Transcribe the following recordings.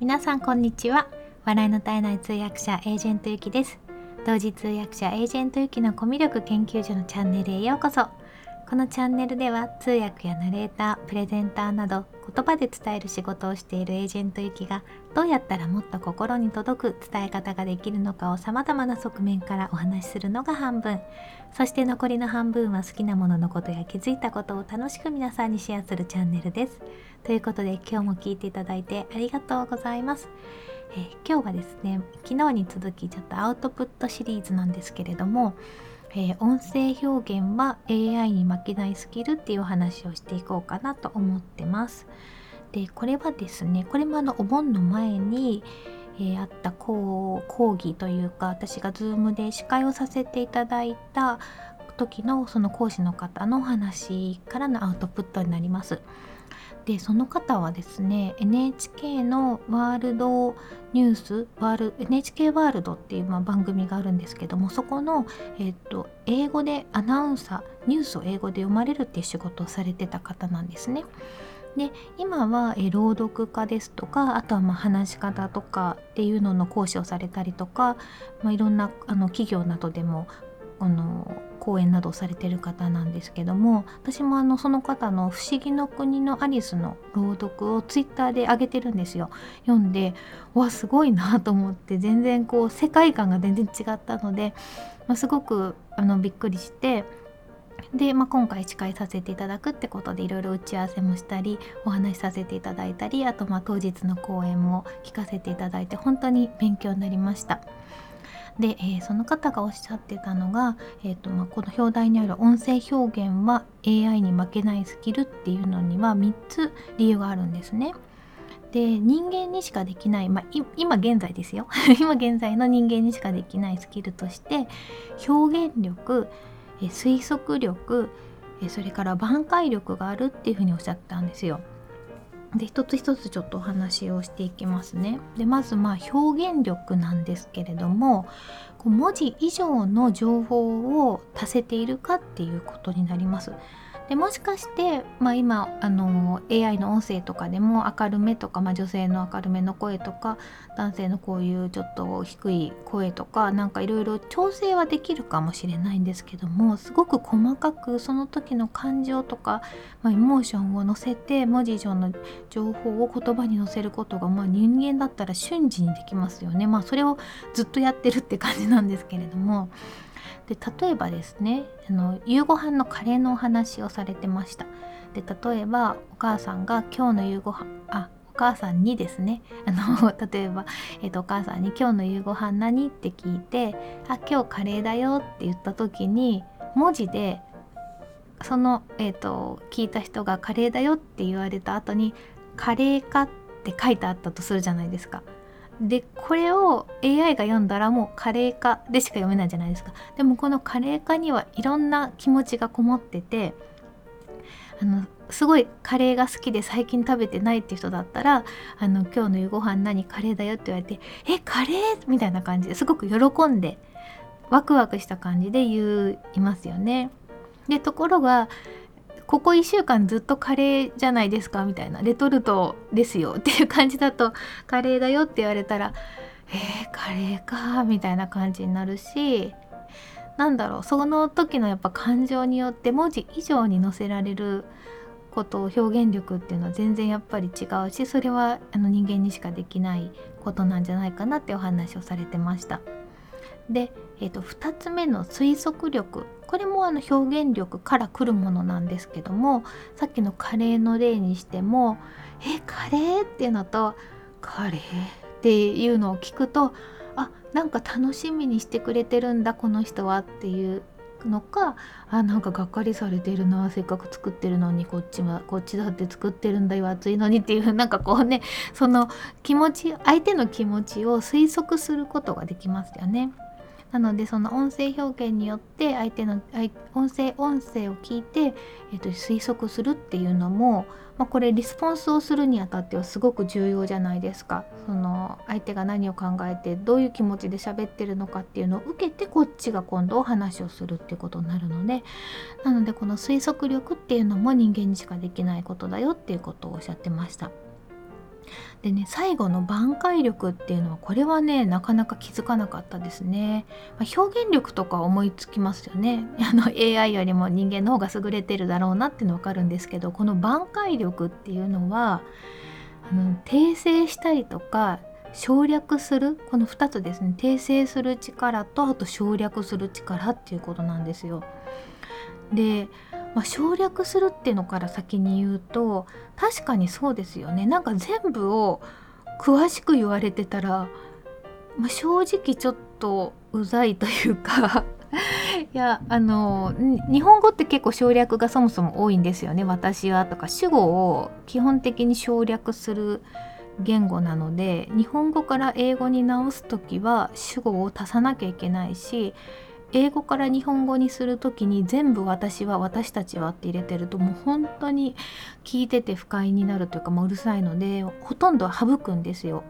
皆さんこんにちは。笑いの絶えない通訳者エージェントゆきです。同時通訳者エージェントゆきのコミュ力研究所のチャンネルへようこそ。このチャンネルでは通訳やナレータープレゼンターなど言葉で伝える仕事をしているエージェントゆきがどうやったらもっと心に届く伝え方ができるのかを様々な側面からお話しするのが半分そして残りの半分は好きなもののことや気づいたことを楽しく皆さんにシェアするチャンネルですということで今日も聞いていただいてありがとうございます。えー、今日はですね昨日に続きちょっとアウトプットシリーズなんですけれども、えー、音声表現は AI に負けないスキルっていう話をしていこうかなと思ってます。でこれはですねこれもあのお盆の前に、えー、あった講義というか私が Zoom で司会をさせていただいた時のその講師の方のお話からのアウトプットになります。でその方はですね NHK のワールドニュースワール NHK ワールドっていうま番組があるんですけどもそこの、えっと、英語でアナウンサーニュースを英語で読まれるっていう仕事をされてた方なんですね。で今はえ朗読家ですとかあとはま話し方とかっていうのの講師をされたりとか、まあ、いろんなあの企業などでもあの講演などをされてる方なんですけども私もあのその方の「不思議の国のアリス」の朗読をツイッターで上げてるんですよ。読んでわすごいなと思って全然こう世界観が全然違ったので、まあ、すごくあのびっくりしてで、まあ、今回司会させていただくってことでいろいろ打ち合わせもしたりお話しさせていただいたりあとまあ当日の講演も聞かせていただいて本当に勉強になりました。で、えー、その方がおっしゃってたのが、えーとまあ、この表題にある音声表現は AI に負けないスキルっていうのには3つ理由があるんですね。で人間にしかできない、まあ、今現在ですよ 今現在の人間にしかできないスキルとして表現力推測力それから挽回力があるっていうふうにおっしゃったんですよ。で一つ一つちょっとお話をしていきますね。でまずまあ表現力なんですけれどもこう文字以上の情報を足せているかっていうことになります。でもしかして、まあ、今あの AI の音声とかでも明るめとか、まあ、女性の明るめの声とか男性のこういうちょっと低い声とかなんかいろいろ調整はできるかもしれないんですけどもすごく細かくその時の感情とか、まあ、エモーションを乗せて文字上の情報を言葉に乗せることが、まあ、人間だったら瞬時にできますよね。まあ、それをずっとやってるって感じなんですけれども。で例えばですねあの夕ご飯のカレーのお話をされてましたで例えばお母さんが今日の夕ご飯あお母さんにですねあの 例えば、えーと、お母さんに「今日の夕ご飯何?」って聞いて「あ今日カレーだよ」って言った時に文字でその、えーと聞いた人が「カレーだよ」って言われた後に「カレーか」って書いてあったとするじゃないですか。でこれを AI が読んだらもうカレー化でしか読めないじゃないですかでもこのカレー化にはいろんな気持ちがこもっててあのすごいカレーが好きで最近食べてないって人だったら「あの今日の夕ご飯何カレーだよ」って言われて「えカレー?」みたいな感じですごく喜んでワクワクした感じで言いますよね。でところがここ1週間ずっとカレーじゃないですかみたいなレトルトですよっていう感じだとカレーだよって言われたらえー、カレーかみたいな感じになるしなんだろうその時のやっぱ感情によって文字以上に載せられること表現力っていうのは全然やっぱり違うしそれはあの人間にしかできないことなんじゃないかなってお話をされてました。で、えーと、2つ目の推測力これもあの表現力から来るものなんですけどもさっきのカレーの例にしても「えカレー?」っていうのと「カレー?」っていうのを聞くとあなんか楽しみにしてくれてるんだこの人はっていうのかあなんかがっかりされてるなせっかく作ってるのにこっちはこっちだって作ってるんだよ暑いのにっていうなんかこうねその気持ち相手の気持ちを推測することができますよね。なのでその音声表現によって相手の音声音声を聞いて、えー、と推測するっていうのも、まあ、これリスポンスをするにあたってはすごく重要じゃないですか。その相手が何を考えてどういう気持ちで喋ってるのかっていうのを受けてこっちが今度お話をするっていうことになるのでなのでこの推測力っていうのも人間にしかできないことだよっていうことをおっしゃってました。でね最後の挽回力っていうのはこれはねなかなか気づかなかったですね、まあ、表現力とか思いつきますよね。あの AI よりも人間の方が優れてるだろうなっていうの分かるんですけどこの挽回力っていうのはあの訂正したりとか省略するこの2つですね。訂正する力とあと省略する力っていうことなんですよ。で、まあ、省略するっていうのから先に言うと確かにそうですよね。なんか全部を詳しく言われてたら、まあ、正直ちょっとうざいというか いやあの日本語って結構省略がそもそも多いんですよね「私は」とか主語を基本的に省略する言語なので日本語から英語に直す時は主語を足さなきゃいけないし英語から日本語にする時に全部私は私たちはって入れてるともう本当に聞いてて不快になるというかもううるさいのでほとんど省くんですよ、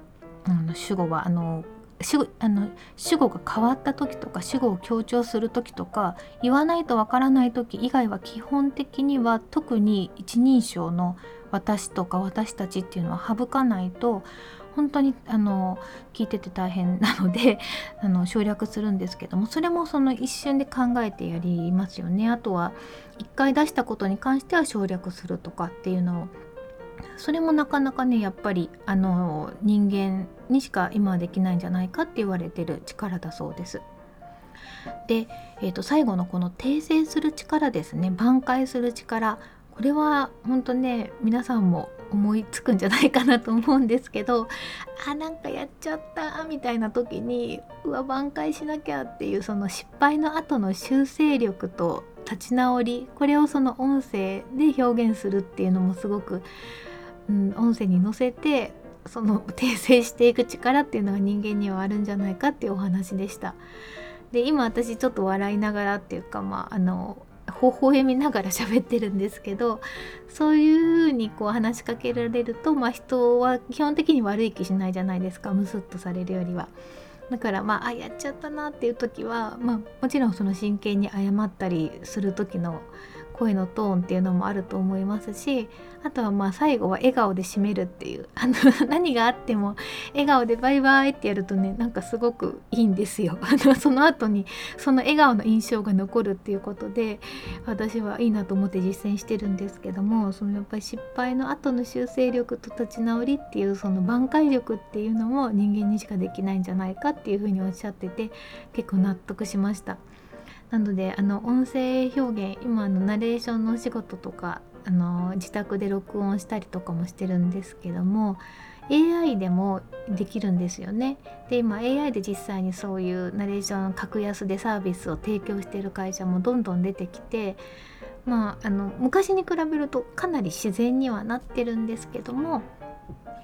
あの主語は。あの主あの主語が変わった時とか主語を強調する時とか言わないとわからない時以外は基本的には特に一人称の私とか私たちっていうのは省かないと本当にあの聞いてて大変なので あの省略するんですけどもそれもその一瞬で考えてやりますよね。あとは一回出したことに関しては省略するとかっていうのをそれもなかなかねやっぱりあの人間にしか今はできないんじゃないかって言われてる力だそうです。で、えー、と最後のこの訂正する力ですね挽回する力これは本当ね皆さんも思いつくんじゃないかなと思うんですけど あなんかやっちゃったみたいな時にうわ挽回しなきゃっていうその失敗の後の修正力と立ち直りこれをその音声で表現するっていうのもすごくうん、音声に乗せてその訂正していく力っていうのが人間にはあるんじゃないかっていうお話でした。で今私ちょっと笑いながらっていうかまああの微笑みながら喋ってるんですけどそういう風にこう話しかけられると、まあ、人は基本的に悪い気しないじゃないですかムスッとされるよりは。だからまああやっちゃったなっていう時は、まあ、もちろんその真剣に謝ったりする時の声のトーンっていうのもあると思いますしあとはまあ最後は笑顔で締めるっていうあの 何があっても笑顔でバイバイってやるとねなんかすごくいいんですよ あのその後にその笑顔の印象が残るっていうことで私はいいなと思って実践してるんですけどもそのやっぱり失敗の後の修正力と立ち直りっていうその挽回力っていうのも人間にしかできないんじゃないかっていうふうにおっしゃってて結構納得しました。なのであの音声表現今のナレーションのお仕事とかあの自宅で録音したりとかもしてるんですけども AI でもできるんですよね。で今 AI で実際にそういうナレーション格安でサービスを提供している会社もどんどん出てきてまああの昔に比べるとかなり自然にはなってるんですけども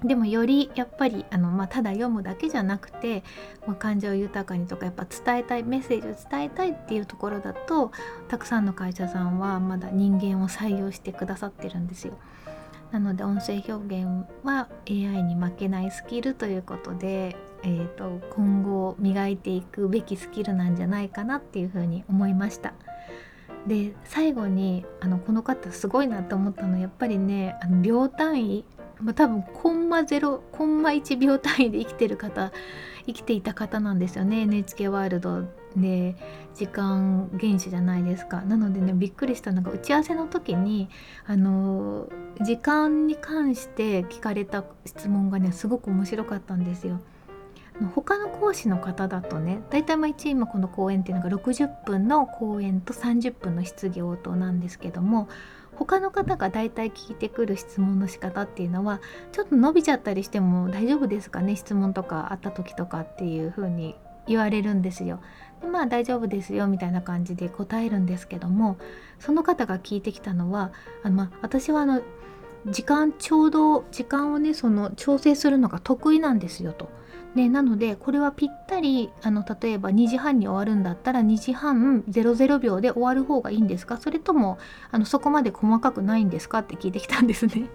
でもよりやっぱりあの、まあ、ただ読むだけじゃなくて、まあ、感情豊かにとかやっぱ伝えたいメッセージを伝えたいっていうところだとたくさんの会社さんはまだ人間を採用してくださってるんですよ。なので音声表現は AI に負けないスキルということで、えーと、今後磨いていくべきスキルなんじゃないかなっていうふうに思いました。で最後にあのこの方すごいなと思ったのはやっぱりねあの秒単位まあ、多分コンマ0コンマ1秒単位で生きてる方生きていた方なんですよね。NHK ワールド。で時間原始じゃないですか。なのでねびっくりしたのが打ち合わせの時にあの時間に関して聞かれた質問がねすごく面白かったんですよ。他の講師の方だとね大体毎日今この講演っていうのが60分の講演と30分の質疑応答なんですけども他の方が大体聞いてくる質問の仕方っていうのはちょっと伸びちゃったりしても大丈夫ですかね質問とかあった時とかっていう風に言われるんですよ。でまあ大丈夫ですよみたいな感じで答えるんですけどもその方が聞いてきたのはあの、まあ、私はあの時間ちょうど時間をねその調整するのが得意なんですよと。ね、なのでこれはぴったりあの例えば2時半に終わるんだったら2時半00秒で終わる方がいいんですか？それともあのそこまで細かくないんですか？って聞いてきたんですね。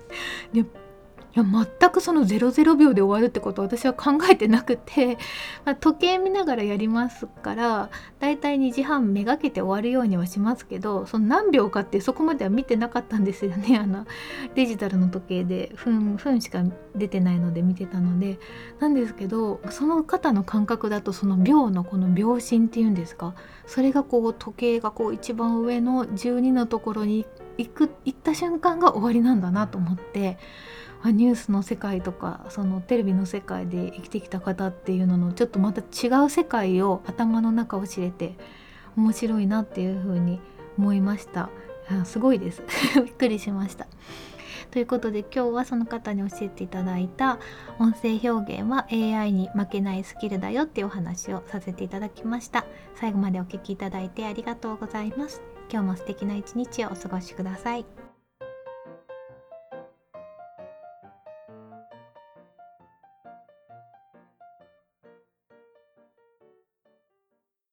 で いや全くその00秒で終わるってことを私は考えてなくて、まあ、時計見ながらやりますからだいたい2時半めがけて終わるようにはしますけどその何秒かってそこまでは見てなかったんですよね。あのデジタルの時計で。分分しか出てないので見てたので。なんですけどその方の感覚だとその秒のこの秒針っていうんですかそれがこう時計がこう一番上の12のところに行く行った瞬間が終わりなんだなと思ってあニュースの世界とかそのテレビの世界で生きてきた方っていうののちょっとまた違う世界を頭の中を知れて面白いなっていうふうに思いました。すごいです。びっくりしました。ということで今日はその方に教えていただいた音声表現は AI に負けないスキルだよっていうお話をさせていただきました。最後までお聴きいただいてありがとうございます今日も素敵な一日をお過ごしください。